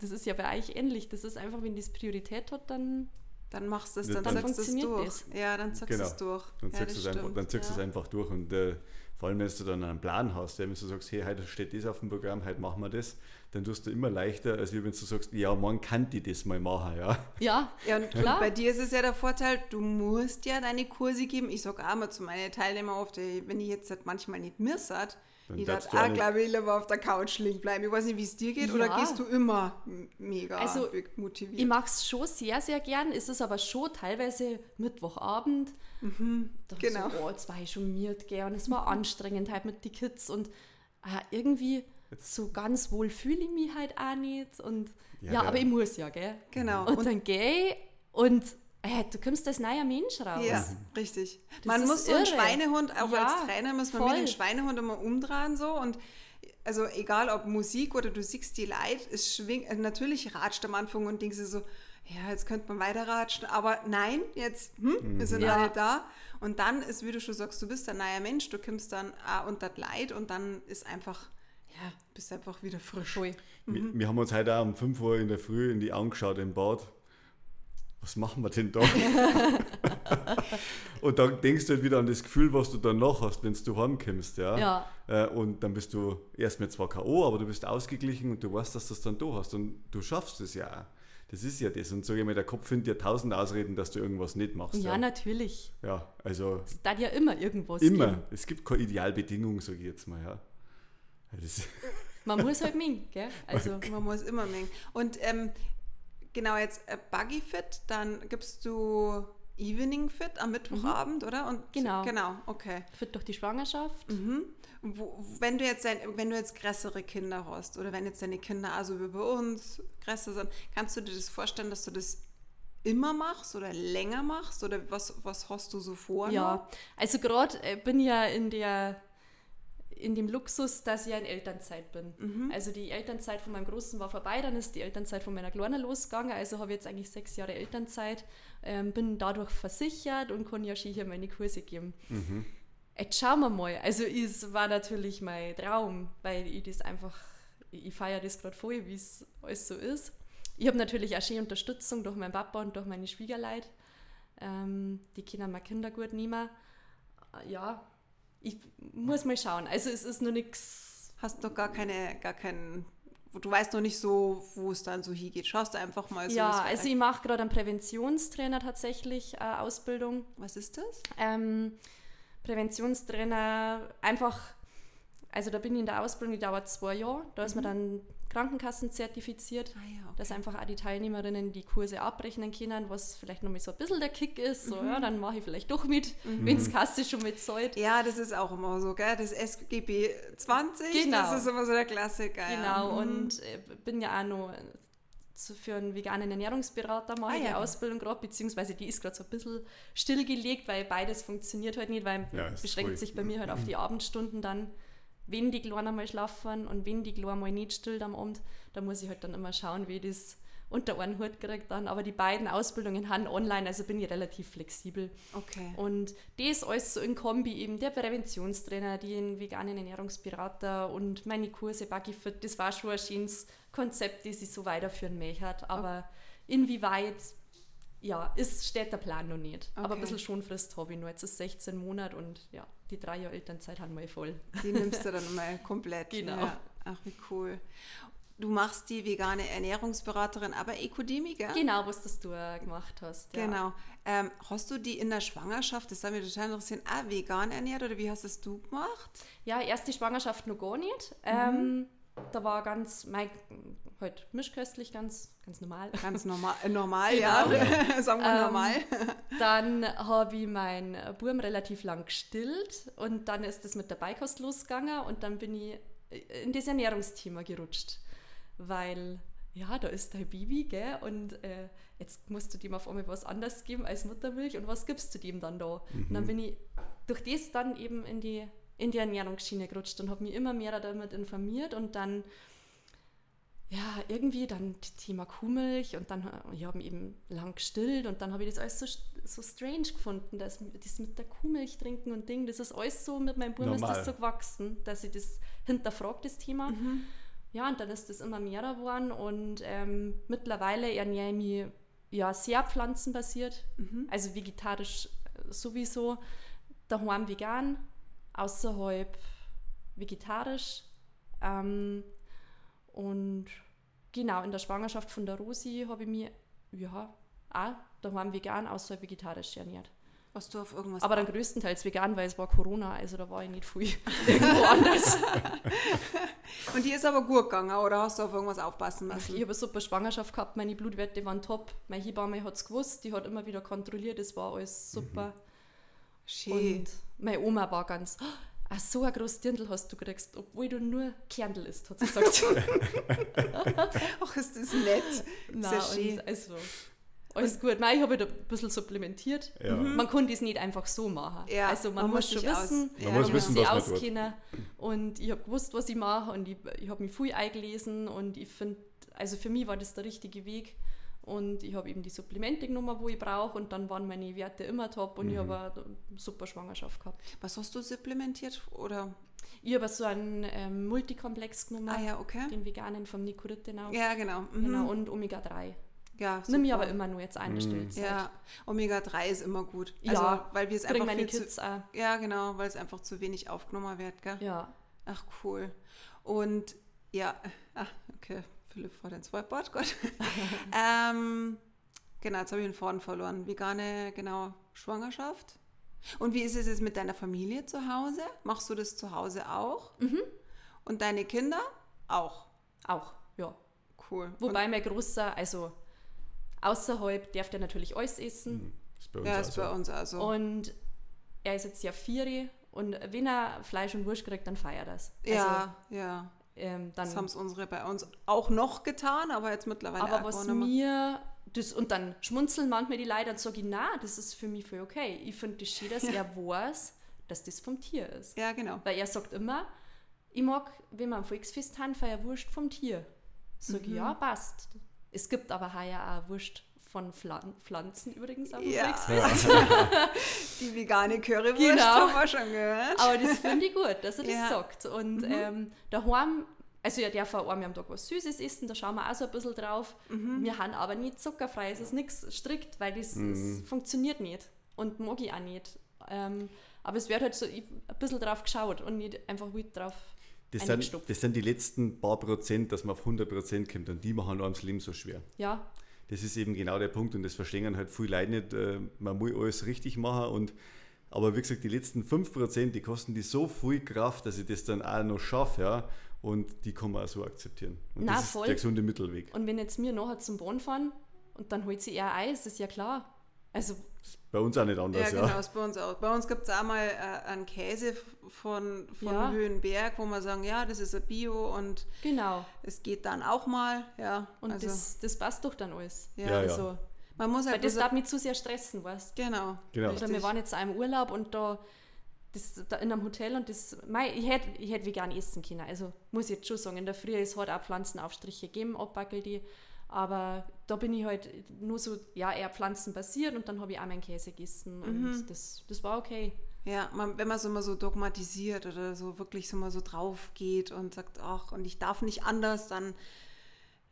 das ist ja bei euch ähnlich. Das ist einfach, wenn das Priorität hat, dann Dann machst du es, Ja, dann, dann ziehst du es funktioniert durch. das. Ja, dann ziehst du Genau. es durch. Dann ja, ziehst das du es einfach, stimmt. dann ziehst du es ja. einfach durch. Und äh, vor allem, wenn du dann einen Plan hast, ja, wenn du sagst, hey, heute steht das auf dem Programm, heute machen wir das, dann tust du immer leichter, als wenn du sagst, ja, morgen kann die das mal machen. Ja. ja, Ja, und Klar. bei dir ist es ja der Vorteil, du musst ja deine Kurse geben. Ich sage auch mal zu meinen Teilnehmern oft, ey, wenn ich jetzt halt manchmal nicht Dann ich dachte, auch ah, glaube ich, lieber auf der Couch liegen bleiben. Ich weiß nicht, wie es dir geht, oder Ja. gehst du immer mega Also, motiviert? ich mag es schon sehr, sehr gern. Es ist aber schon teilweise Mittwochabend. Da genau. So, oh, jetzt war ich schon miert, gell, und es war anstrengend halt mit den Kids und ah, irgendwie so ganz wohl fühle ich mich halt auch nicht. Und Ja, ja, ja. aber ich muss ja, gell. Genau. Und, Und, dann gehe ich und äh, du kommst als neuer Mensch raus. ja, richtig. Das man muss so einen. Schweinehund, auch Ja, als Trainer muss man mit voll. dem Schweinehund immer umdrehen so und also egal ob Musik oder du siehst die Leid, es schwingt, äh, natürlich ratscht am Anfang und denkst du so, ja, jetzt könnte man weiter ratschen, aber nein, jetzt, hm, wir sind Ja. alle da. Und dann ist, wie du schon sagst, du bist ein neuer Mensch, du kommst dann auch unter das Leid und dann ist einfach, ja, bist einfach wieder frisch. Voll. Wir, Mhm. wir haben uns heute auch um 5 Uhr in der Früh in die Augen geschaut im Bad. Was machen wir denn da? und dann denkst du halt wieder an das Gefühl, was du danach hast, wenn du heimkommst. Ja? Ja. Äh, und dann bist du erstmal zwar K.O., aber du bist ausgeglichen und du weißt, dass du es dann da hast. Und du schaffst es ja auch. Das ist ja das. Und sage ich mal, der Kopf findet ja tausend Ausreden, dass du irgendwas nicht machst. Ja, Ja, natürlich. ja also Es darf ja immer irgendwas immer. geben. Es gibt keine Idealbedingung, sage ich jetzt mal. Ja. Das, Man muss halt mengen, gell? Also, Man muss immer mengen. Und ähm, genau jetzt äh, Buggy Fit, dann gibst du Evening Fit am Mittwochabend, oder? Und Genau. Genau, okay. fit durch die Schwangerschaft. Mhm. Wo, wenn du jetzt ein, wenn du jetzt größere Kinder hast oder wenn jetzt deine Kinder also wie bei uns größer sind, kannst du dir das vorstellen, dass du das immer machst oder länger machst oder was, was hast du so vor? Ja, also gerade äh, bin ich ja in der in dem Luxus, dass ich ja in Elternzeit bin. Mhm. Also die Elternzeit von meinem Großen war vorbei, dann ist die Elternzeit von meiner Kleinen losgegangen. Also habe ich jetzt eigentlich sechs Jahre Elternzeit, ähm, bin dadurch versichert und kann ja schon hier meine Kurse geben. Jetzt schauen wir mal. Also es war natürlich mein Traum, weil ich das einfach, ich feiere das gerade voll, wie es alles so ist. Ich habe natürlich auch schön Unterstützung durch meinen Papa und durch meine Schwiegerleute. Ähm, die können meine Kinder gut nehmen. Äh, Ja, ich muss mal schauen. Also es ist noch nichts. Hast noch gar keine, gar keinen, du weißt noch nicht so, wo es dann so hingeht. Schaust du einfach mal so. ja, also ich mache gerade einen Präventionstrainer tatsächlich äh, Ausbildung. was ist das? Ähm, Präventionstrainer einfach, also da bin ich in der Ausbildung, die dauert zwei Jahre. Da ist man dann Krankenkassen zertifiziert. Ah ja, Dass einfach auch die Teilnehmerinnen die Kurse abrechnen können, was vielleicht noch mal so ein bisschen der Kick ist. So, ja, dann mache ich vielleicht doch mit, wenn es Kasse schon mit zahlt. Ja, das ist auch immer so, gell? Das SGB 20, Genau. das ist immer so der Klassiker. ja. Genau, Mhm. und äh, bin ja auch noch zu- für einen veganen Ernährungsberater mache Ah, ich ja, die. Ausbildung gerade, beziehungsweise die ist gerade so ein bisschen stillgelegt, weil beides funktioniert halt nicht, weil Ja, beschränkt sich bei mir halt auf die Abendstunden dann, wenn die Kleinen mal schlafen und wenn die Kleinen mal nicht stillt am Abend, da muss ich halt dann immer schauen, wie ich das unter einen Hut kriege dann. Aber die beiden Ausbildungen haben online, also bin ich relativ flexibel. Okay. Und das alles so in Kombi eben, der Präventionstrainer, den veganen Ernährungsberater und meine Kurse Buggyfit, das war schon ein schönes Konzept, das ich so weiterführen möchte. Aber inwieweit, ja, ist, steht der Plan noch nicht. Aber Okay. ein bisschen Schonfrist habe ich noch. Jetzt ist 16 Monate und ja, die drei Jahre Elternzeit haben wir voll. Die nimmst du dann mal komplett. Genau. Ja. Ach, wie cool. Du machst die vegane Ernährungsberaterin, aber Ekodemie, gell? Genau, was das du gemacht hast. Ja. Genau. Ähm, hast du die in der Schwangerschaft, das würde mich total interessieren, auch vegan ernährt oder wie hast es du gemacht? Ja, erst die Schwangerschaft noch gar nicht. Mhm. Ähm, da war ganz, mein, halt mischköstlich, ganz, ganz normal. Ganz normal, äh, normal, Genau. ja. Sagen wir Ähm, normal. Dann habe ich meinen Burm relativ lang gestillt und dann ist es mit der Beikost losgegangen und dann bin ich in das Ernährungsthema gerutscht. Weil, ja, da ist dein Baby, gell? Und äh, jetzt musst du dem auf einmal was anderes geben als Muttermilch und was gibst du dem dann da? Und dann bin ich durch das dann eben in die, in die Ernährungsschiene gerutscht und habe mich immer mehr damit informiert und dann ja, irgendwie dann das Thema Kuhmilch und dann äh, ich habe eben lang gestillt und dann habe ich das alles so, so strange gefunden, dass das mit der Kuhmilch trinken und Ding, das ist alles so, mit meinem Buben ist das so gewachsen, dass ich das hinterfrage, das Thema. Mhm. Ja, und dann ist das immer mehr geworden und ähm, mittlerweile ernähre ich mich ja, sehr pflanzenbasiert, mhm. also vegetarisch äh, sowieso, daheim vegan, außerhalb vegetarisch. Ähm, und genau, in der Schwangerschaft von der Rosi habe ich mich ja, auch daheim vegan, außer vegetarisch ernährt. Was du auf irgendwas. Aber dann größtenteils vegan, weil es war Corona, also da war ich nicht viel irgendwo anders. Und die ist aber gut gegangen, oder hast du auf irgendwas aufpassen müssen? Ich habe eine super Schwangerschaft gehabt, meine Blutwerte waren top. Meine Hebamme hat es gewusst, die hat immer wieder kontrolliert, es war alles super. Mhm. Schön. Und meine Oma war ganz, ach, so ein großes Dirndl hast du gekriegt, obwohl du nur Kerndl isst, hat sie gesagt. ach, ist das nett. Nein, Sehr schön. Also, alles gut. Nein, ich habe halt ein bisschen supplementiert. Ja. Mhm. Man konnte es nicht einfach so machen. Ja, also man, man muss schon wissen, aus, man muss wissen, was auskennen. Und ich habe gewusst, was ich mache und ich, ich habe mich viel eingelesen und ich finde, also für mich war das der richtige Weg. Und ich habe eben die Supplemente genommen, wo ich brauche und dann waren meine Werte immer top und mhm. ich habe eine super Schwangerschaft gehabt. Was hast du supplementiert oder? Ich habe so einen ähm, Multikomplex genommen, ah, ja, okay. den veganen vom Nico Rittenau. Ja, genau. Mhm. genau. Und Omega-3. Ja, super. Nimm ich aber immer nur jetzt eingestellt. Mhm. Ja, Omega-3 ist immer gut. Also, ja, weil wir es einfach meine Kids zu, auch. Ja, genau, weil es einfach zu wenig aufgenommen wird, gell? Ja. Ach, cool. Und ja, ach, okay, Philipp vor den Whiteboard, Gott. ähm, genau, jetzt habe ich den Faden verloren. Vegane, genau, Schwangerschaft. Und wie ist es jetzt mit deiner Familie zu Hause? Machst du das zu Hause auch? Mhm. Und deine Kinder auch? Auch, ja. Cool. Wobei Und mein Großer, also Außerhalb darf der natürlich alles essen. Mhm. Ist bei uns ja, ist bei uns also. Und er ist jetzt ja vier und wenn er Fleisch und Wurst kriegt, dann feiert er das. Ja, also, ja. Ähm, dann, das haben es unsere bei uns auch noch getan, aber jetzt mittlerweile Aber was mir das, und dann schmunzeln manchmal die Leute und sagen, na, das ist für mich voll okay. Ich finde das schön, dass ja. er weiß, dass das vom Tier ist. Ja, genau. Weil er sagt immer, ich mag, wenn wir am Volksfest haben, feier Wurst vom Tier. Sag mhm. ich, ja, passt. Es gibt aber ja auch Wurst von Pflan Pflanzen übrigens auf dem ja. Die vegane Currywurst genau. haben wir schon gehört. Aber das finde ich gut, dass er ja. das sagt. Und mhm. ähm, daheim, also ja, der vor einmal am Tag was Süßes essen, da schauen wir auch so ein bisschen drauf. Mhm. Wir haben aber nicht zuckerfrei, es ist nichts strikt, weil das, mhm. das, funktioniert nicht und mag ich auch nicht. Ähm, aber es wird halt so ein bisschen drauf geschaut und nicht einfach wild drauf das sind, das sind die letzten paar Prozent, dass man auf 100 Prozent kommt und die machen einem das Leben so schwer. Ja. Das ist eben genau der Punkt und das verstehen halt viele Leute nicht. Äh, man muss alles richtig machen und aber wie gesagt, die letzten 5%, die kosten die so viel Kraft, dass ich das dann auch noch schaffe, ja. Und die kann man auch so akzeptieren. Und Na, das voll. ist der gesunde Mittelweg. Und wenn jetzt mir nachher zum Bahn fahren und dann holt sie eher Eis, ist ja klar. Also bei uns auch nicht anders, ja. genau, ist bei uns auch. Bei uns gibt es auch mal äh, einen Käse von, von ja. Höhenberg, wo wir sagen, ja, das ist ein Bio und genau. es geht dann auch mal, ja. Und also, das, das passt doch dann alles. Ja, ja. Also, man muss halt Weil das darf mich zu sehr stressen, weißt du? Genau. genau. Oder wir waren jetzt auch im Urlaub und da, das, da in einem Hotel und das, mei, ich hätte ich hätt vegan essen können. Also muss ich jetzt schon sagen, in der Früh ist halt auch Pflanzenaufstriche gegeben, abbackel die. Aber da bin ich halt nur so, ja, eher pflanzenbasiert und dann habe ich auch meinen Käse gegessen und mhm. das, das war okay. Ja, man, wenn man so mal so dogmatisiert oder so wirklich so mal so drauf geht und sagt, ach, und ich darf nicht anders, dann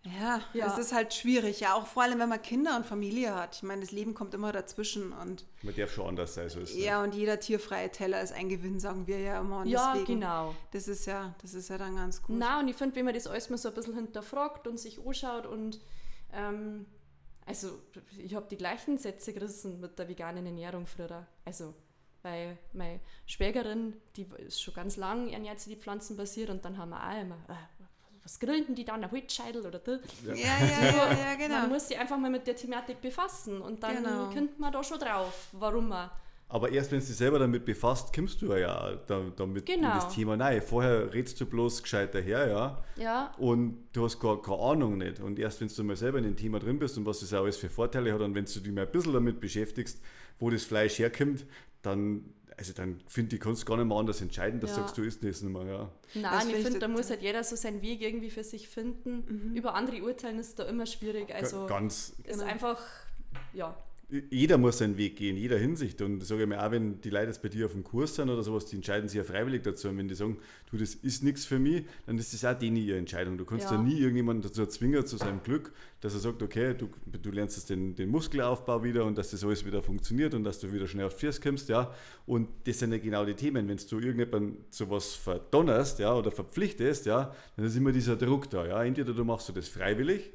ja, ja, es ist halt schwierig. Ja, auch vor allem, wenn man Kinder und Familie hat. Ich meine, das Leben kommt immer dazwischen und man darf schon anders sein. So ist ja, und jeder tierfreie Teller ist ein Gewinn, sagen wir ja immer. Und ja, deswegen, genau. Das ist ja, das ist ja dann ganz gut. Na, und ich finde, wenn man das alles mal so ein bisschen hinterfragt und sich anschaut und ähm, also ich habe die gleichen Sätze gerissen mit der veganen Ernährung früher. Also weil meine Schwägerin, die ist schon ganz lang ernährt sie die Pflanzen basiert und dann haben wir auch immer, äh, was grillen die dann, ein Holzscheitel oder das? Ja, ja, ja, ja, genau. Man muss sich einfach mal mit der Thematik befassen und dann genau. kommt man da schon drauf, warum man. Aber erst wenn du dich selber damit befasst, kommst du ja da, damit genau. in das Thema Nein, Vorher redest du bloß gescheit daher, ja. Ja. Und du hast gar keine Ahnung nicht. Und erst wenn du mal selber in dem Thema drin bist und was das alles für Vorteile hat und wenn du dich mal ein bisschen damit beschäftigst, wo das Fleisch herkommt, dann also dann finde ich, kannst du gar nicht mehr anders entscheiden, dass Ja. du sagst, du isst das nicht mehr. Ja. Nein, Das ich find ich finde, da muss halt jeder so seinen Weg irgendwie für sich finden. Über andere urteilen ist da immer schwierig. Also Ganz, ist Genau. einfach, ja, jeder muss seinen Weg gehen, in jeder Hinsicht. Und sage ich mir auch, wenn die Leute jetzt bei dir auf dem Kurs sind oder sowas, die entscheiden sich ja freiwillig dazu. Und wenn die sagen, du, das ist nichts für mich, dann ist das auch denen ihre Entscheidung. Du kannst ja, Ja. nie irgendjemanden dazu zwingen, zu seinem Glück, dass er sagt, okay, du, du lernst jetzt den, den Muskelaufbau wieder und dass das alles wieder funktioniert und dass du wieder schnell auf Füße kommst, ja. Und das sind ja genau die Themen. Wenn du irgendjemanden zu was verdonnerst, ja, oder verpflichtest, ja, dann ist immer dieser Druck da, ja. Entweder du machst du das freiwillig,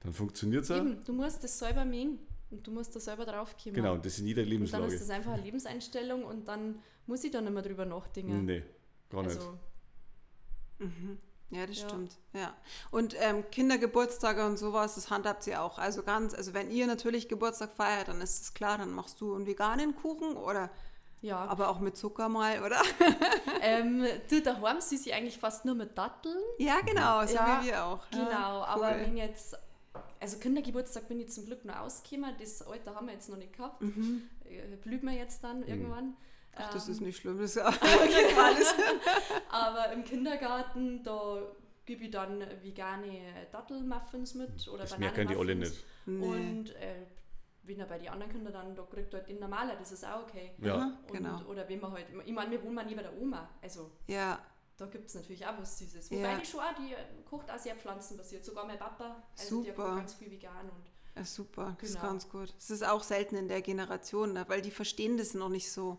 dann funktioniert es ja. eben, du musst das selber mögen und du musst da selber drauf kommen. Genau, und das in jeder Und dann Lebenslage. ist das einfach eine Lebenseinstellung und dann muss ich da nicht mehr drüber nachdenken. Nee, gar nicht. Also, Ja, das Ja. stimmt. Ja. Und ähm, Kindergeburtstage und sowas, das handhabt ihr auch. Also ganz, also wenn ihr natürlich Geburtstag feiert, dann ist es klar, dann machst du einen veganen Kuchen oder ja. aber auch mit Zucker mal, oder? ähm, du, daheim süß ich eigentlich fast nur mit Datteln. Ja, genau, so Ja, wie wir auch. Ja, Genau, aber cool. wenn jetzt, also Kindergeburtstag bin ich zum Glück noch ausgekommen, das Alter haben wir jetzt noch nicht gehabt. Äh, Blüht mir jetzt dann irgendwann. Mhm. Ach, das Ähm, ist nicht schlimm, das ist ja alles. Aber im Kindergarten, da gebe ich dann vegane Dattelmuffins mit oder Das merken die alle Bananenmuffins. nicht. Und äh, wenn er bei den anderen Kindern dann, da kriegt er halt den normaler, das ist auch okay. Ja. Und, genau. Oder wenn man halt, ich meine, wir wohnen mal neben der Oma, also Ja, da gibt es natürlich auch was Süßes. Ja. Wobei die schon auch, die äh, kocht auch sehr pflanzenbasiert, sogar mein Papa, also der Super. kocht ganz viel vegan und ja, super, das ist Genau. ganz gut. Es ist auch selten in der Generation, ne, weil die verstehen das noch nicht so.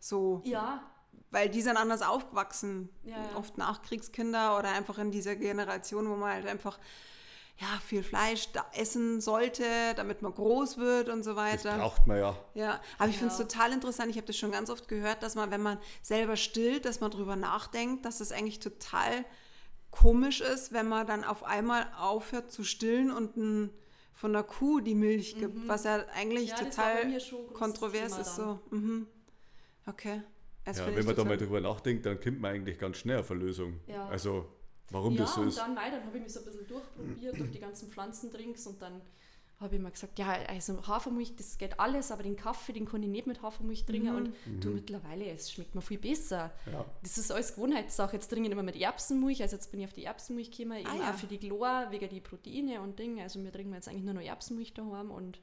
so ja, weil die sind anders aufgewachsen. Ja, ja. Oft Nachkriegskinder oder einfach in dieser Generation, wo man halt einfach ja, viel Fleisch da essen sollte, damit man groß wird und so Das weiter. braucht man ja. Ja, aber ich finde es Ja. total interessant. Ich habe das schon ganz oft gehört, dass man, wenn man selber stillt, dass man drüber nachdenkt, dass es eigentlich total komisch ist, wenn man dann auf einmal aufhört zu stillen und ein, von der Kuh die Milch gibt, was ja eigentlich Mhm. Ja, das total kontrovers ist. So. Mhm. Okay. Das ja wenn man da mal drüber nachdenkt, dann kommt man eigentlich ganz schnell auf eine Lösung. Ja. Also, warum ja, das so und ist. dann, mei, dann habe ich mich so ein bisschen durchprobiert durch die ganzen Pflanzendrinks und dann habe ich mir gesagt, ja, also Hafermilch, das geht alles, aber den Kaffee, den kann ich nicht mit Hafermilch trinken und du mittlerweile, es schmeckt mir viel besser. Mhm. Ja. Das ist alles Gewohnheitssache. Jetzt trinke ich immer mit Erbsenmilch, also jetzt bin ich auf die Erbsenmilch gekommen, eben Ah, ja. auch für die Glor, wegen die Proteine und Dinge. Also wir trinken jetzt eigentlich nur noch Erbsenmilch daheim und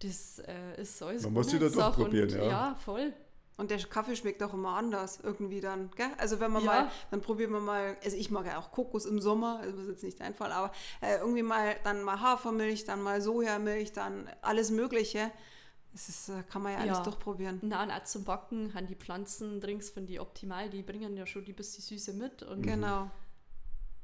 das äh, ist alles Man muss sich da durchprobieren, und, ja. Ja, voll. Und der Kaffee schmeckt auch immer anders irgendwie dann, gell? Also wenn man Ja. mal, dann probieren wir mal, also ich mag ja auch Kokos im Sommer, also das ist jetzt nicht dein Fall, aber äh, irgendwie mal, dann mal Hafermilch, dann mal Sojamilch, dann alles mögliche. Das ist, äh, kann man ja alles Ja. durchprobieren. Na, und auch zum Backen haben die Pflanzendrinks von die optimal, die bringen ja schon die bisschen Süße mit und Genau,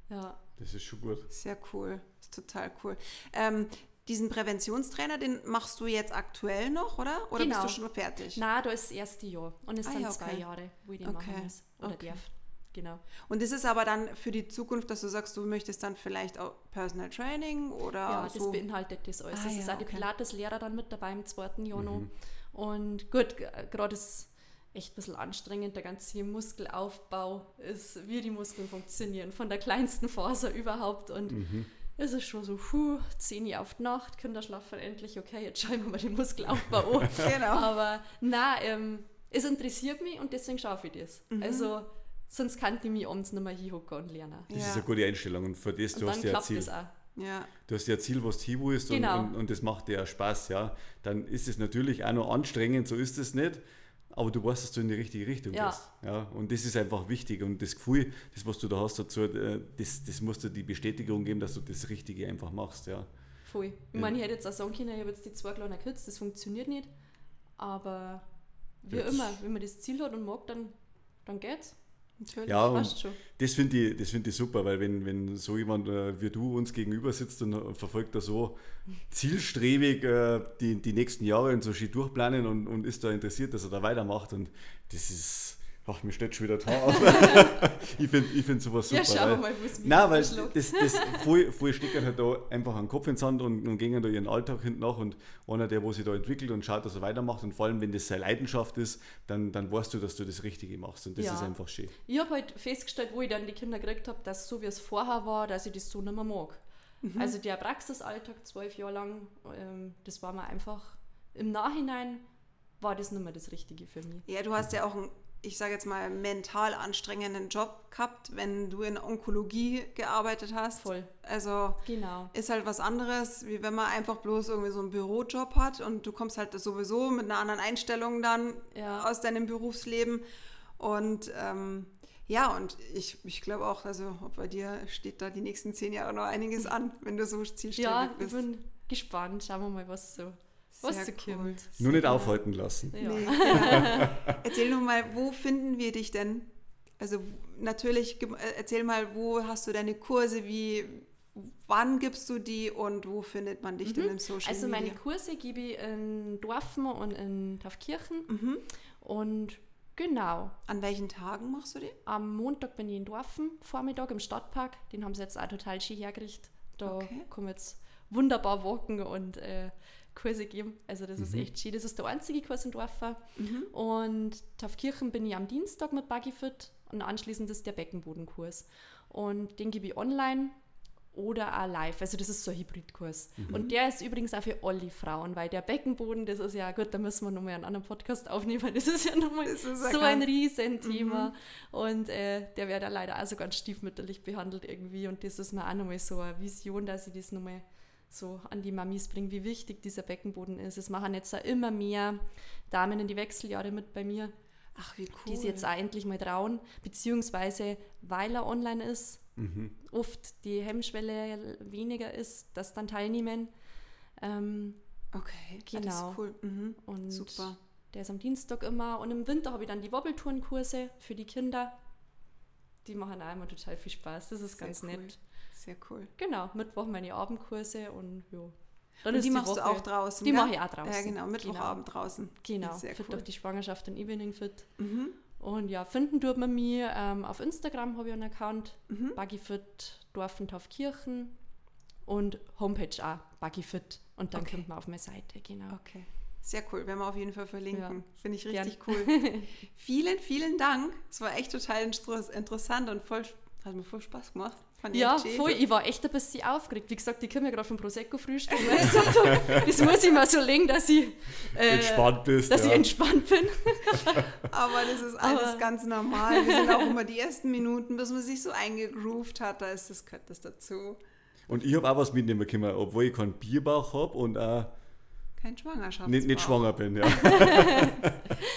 ja. Das ist schon gut. sehr cool, ist total cool. Ähm, diesen Präventionstrainer, den machst du jetzt aktuell noch, oder? Oder Genau. bist du schon fertig? Na, da ist das erste Jahr und es Ah sind ja, zwei okay. Jahre, wo ich den Okay. machen muss oder Okay. darf. Genau. Und das ist aber dann für die Zukunft, dass du sagst, du möchtest dann vielleicht auch Personal Training oder ja, das so. beinhaltet das alles. Ah, es ist ja, auch die okay. Pilates-Lehrer dann mit dabei im zweiten Jahr noch. Und gut, gerade ist echt ein bisschen anstrengend, der ganze Muskelaufbau ist, wie die Muskeln funktionieren, von der kleinsten Faser überhaupt. Und es ist schon so, puh, 10 Uhr auf die Nacht, Kinder schlafen endlich, okay, jetzt schauen wir mal den Muskelaufbau an. Genau. Aber na, ähm, es interessiert mich und deswegen schaffe ich das. Mhm. Also sonst kann ich mich abends nicht mehr hinhocken und lernen. Das Ja. ist eine gute Einstellung und für das, Und du dann hast ja ein Ziel. das auch. Du Ja, hast ja ein Ziel, was du willst Genau. und, und, und das macht dir ja Spaß, ja. Dann ist es natürlich auch noch anstrengend, so ist es nicht. Aber du weißt, dass du in die richtige Richtung Ja. gehst. Ja, und das ist einfach wichtig. Und das Gefühl, das, was du da hast dazu, äh, das, das muss dir die Bestätigung geben, dass du das Richtige einfach machst. Ja. Voll. Ich Ja. meine, ich hätte jetzt auch sagen können, ich habe jetzt die zwei kleinen Kids, das funktioniert nicht. Aber wie Jetzt- immer, wenn man das Ziel hat und mag, dann, dann geht's. Natürlich. Ja, Passt schon. das finde ich, das find ich super, weil wenn, wenn so jemand äh, wie du uns gegenüber sitzt und äh, verfolgt da so zielstrebig äh, die, die nächsten Jahre und so schön durchplanen und, und ist da interessiert, dass er da weitermacht und das ist, ach, mir steht schon wieder da auf. ich finde ich find sowas super. Ja, schauen wir weil- mal, wo es mich Nein, weil verschluckt. das, das voll, voll stecken halt da einfach einen Kopf ins Sand und, und gehen da ihren Alltag hinten nach und einer, der wo sich da entwickelt und schaut, dass er weitermacht und vor allem, wenn das seine Leidenschaft ist, dann, dann weißt du, dass du das Richtige machst und das Ja. ist einfach schön. Ich habe halt festgestellt, wo ich dann die Kinder gekriegt habe, dass so wie es vorher war, dass ich das so nicht mehr mag. Mhm. Also der Praxisalltag zwölf Jahre lang, ähm, das war mir einfach im Nachhinein war das nicht mehr das Richtige für mich. Ja, du hast ja auch einen, ich sage jetzt mal, mental anstrengenden Job gehabt, wenn du in Onkologie gearbeitet hast. Voll. Also Genau. ist halt was anderes, wie wenn man einfach bloß irgendwie so einen Bürojob hat und du kommst halt sowieso mit einer anderen Einstellung dann Ja. aus deinem Berufsleben. Und ähm, ja, und ich, ich glaube auch, also bei dir steht da die nächsten zehn Jahre noch einiges an, wenn du so zielstrebig Ja, ich bist. bin gespannt. Schauen wir mal, was so, Sehr so cool. Nur nicht aufhalten lassen. Ja. Nee, genau. Erzähl nur mal, wo finden wir dich denn? Also natürlich, äh, erzähl mal, wo hast du deine Kurse, wie, wann gibst du die und wo findet man dich denn im Social Also meine Media? Kurse gebe ich in Dorfen und in Taufkirchen. Mhm. Und genau, An welchen Tagen machst du die? am Montag bin ich in Dorfen, Vormittag im Stadtpark. Den haben sie jetzt auch total schön hergerichtet. Da Okay. man jetzt wunderbar walken und äh, Kurse geben. Also das ist Mhm. echt schön. Das ist der einzige Kurs in Dorfen. Mhm. Und Taufkirchen bin ich am Dienstag mit Buggyfit und anschließend ist der Beckenbodenkurs. Und den gebe ich online oder auch live. Also das ist so ein Hybridkurs. Und der ist übrigens auch für alle Frauen, weil der Beckenboden, das ist ja gut, da müssen wir nochmal einen anderen Podcast aufnehmen. Das ist ja nochmal ist so ein Riesenthema. Und äh, der wird ja leider auch so ganz stiefmütterlich behandelt irgendwie. Und das ist mir auch nochmal so eine Vision, dass ich das nochmal so an die Mamis bringe, wie wichtig dieser Beckenboden ist. Es machen jetzt auch immer mehr Damen in die Wechseljahre mit bei mir, Ach, wie cool. die sich jetzt auch endlich mal trauen, beziehungsweise weil er online ist, Mhm. oft die Hemmschwelle weniger ist, das dann teilnehmen. Ähm, okay, Genau. Das ist cool. Mhm. und Super. der ist am Dienstag immer. Und im Winter habe ich dann die Wobbeltourenkurse für die Kinder. Die machen auch immer total viel Spaß. Das ist Sehr ganz cool. nett. Sehr cool. Genau, Mittwoch meine Abendkurse und ja. Dann Und ist die machst du Woche- auch draußen, Die gell? mache ich auch draußen. Ja, genau, Mittwochabend draußen. Genau, Sehr fit cool. durch die Schwangerschaft und Evening Fit. Mhm. Und ja, finden tut man mich ähm, auf Instagram, habe ich einen Account, Mhm. Buggyfit Dorfentaufkirchen und Homepage auch, Buggyfit. Und dann Okay. kommt man auf meine Seite, genau. Okay. Sehr cool, werden wir auf jeden Fall verlinken. Ja. Finde ich Gern. richtig cool. vielen, vielen Dank. Es war echt total interessant und voll, hat mir voll Spaß gemacht. Ja, voll. Ich war echt ein bisschen aufgeregt. Wie gesagt, ich komme ja gerade vom Prosecco-Frühstück. Also, das muss ich mal so legen, dass ich, äh, Entspannt bist. dass ja. ich entspannt bin. Aber das ist alles Aber- ganz normal. Wir sind auch immer die ersten Minuten, bis man sich so eingegroovt hat, da ist das, gehört das dazu. Und ich habe auch was mitnehmen können, obwohl ich keinen Bierbauch habe und auch Kein Schwangerschaftsbauch. nicht, nicht schwanger bin. Ja.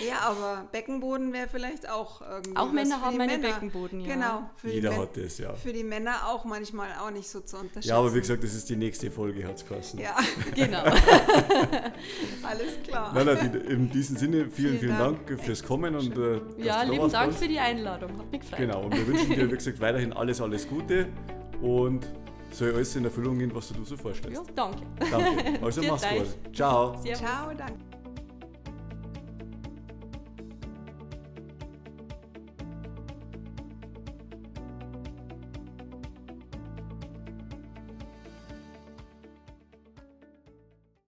Ja, aber Beckenboden wäre vielleicht auch irgendwie Auch was Männer für haben die einen Männer. Beckenboden, ja. Genau. Für die Jeder hat das, ja. Für die Männer auch manchmal auch nicht so zu unterschätzen. Ja, aber wie gesagt, das ist die nächste Folge, hat es geheißen. Ja, Genau. alles klar. Nein, nein, in diesem Sinne, vielen, Vielen vielen Dank. Dank, fürs Kommen und äh, Ja, lieben Dank für die Einladung. Hat mich gefreut. Genau, und wir wünschen dir, wie gesagt, weiterhin alles, alles Gute und soll alles in Erfüllung gehen, was du dir so vorstellst. Ja, danke. Danke. Also mach's gut. Ciao. Servus. Ciao, danke.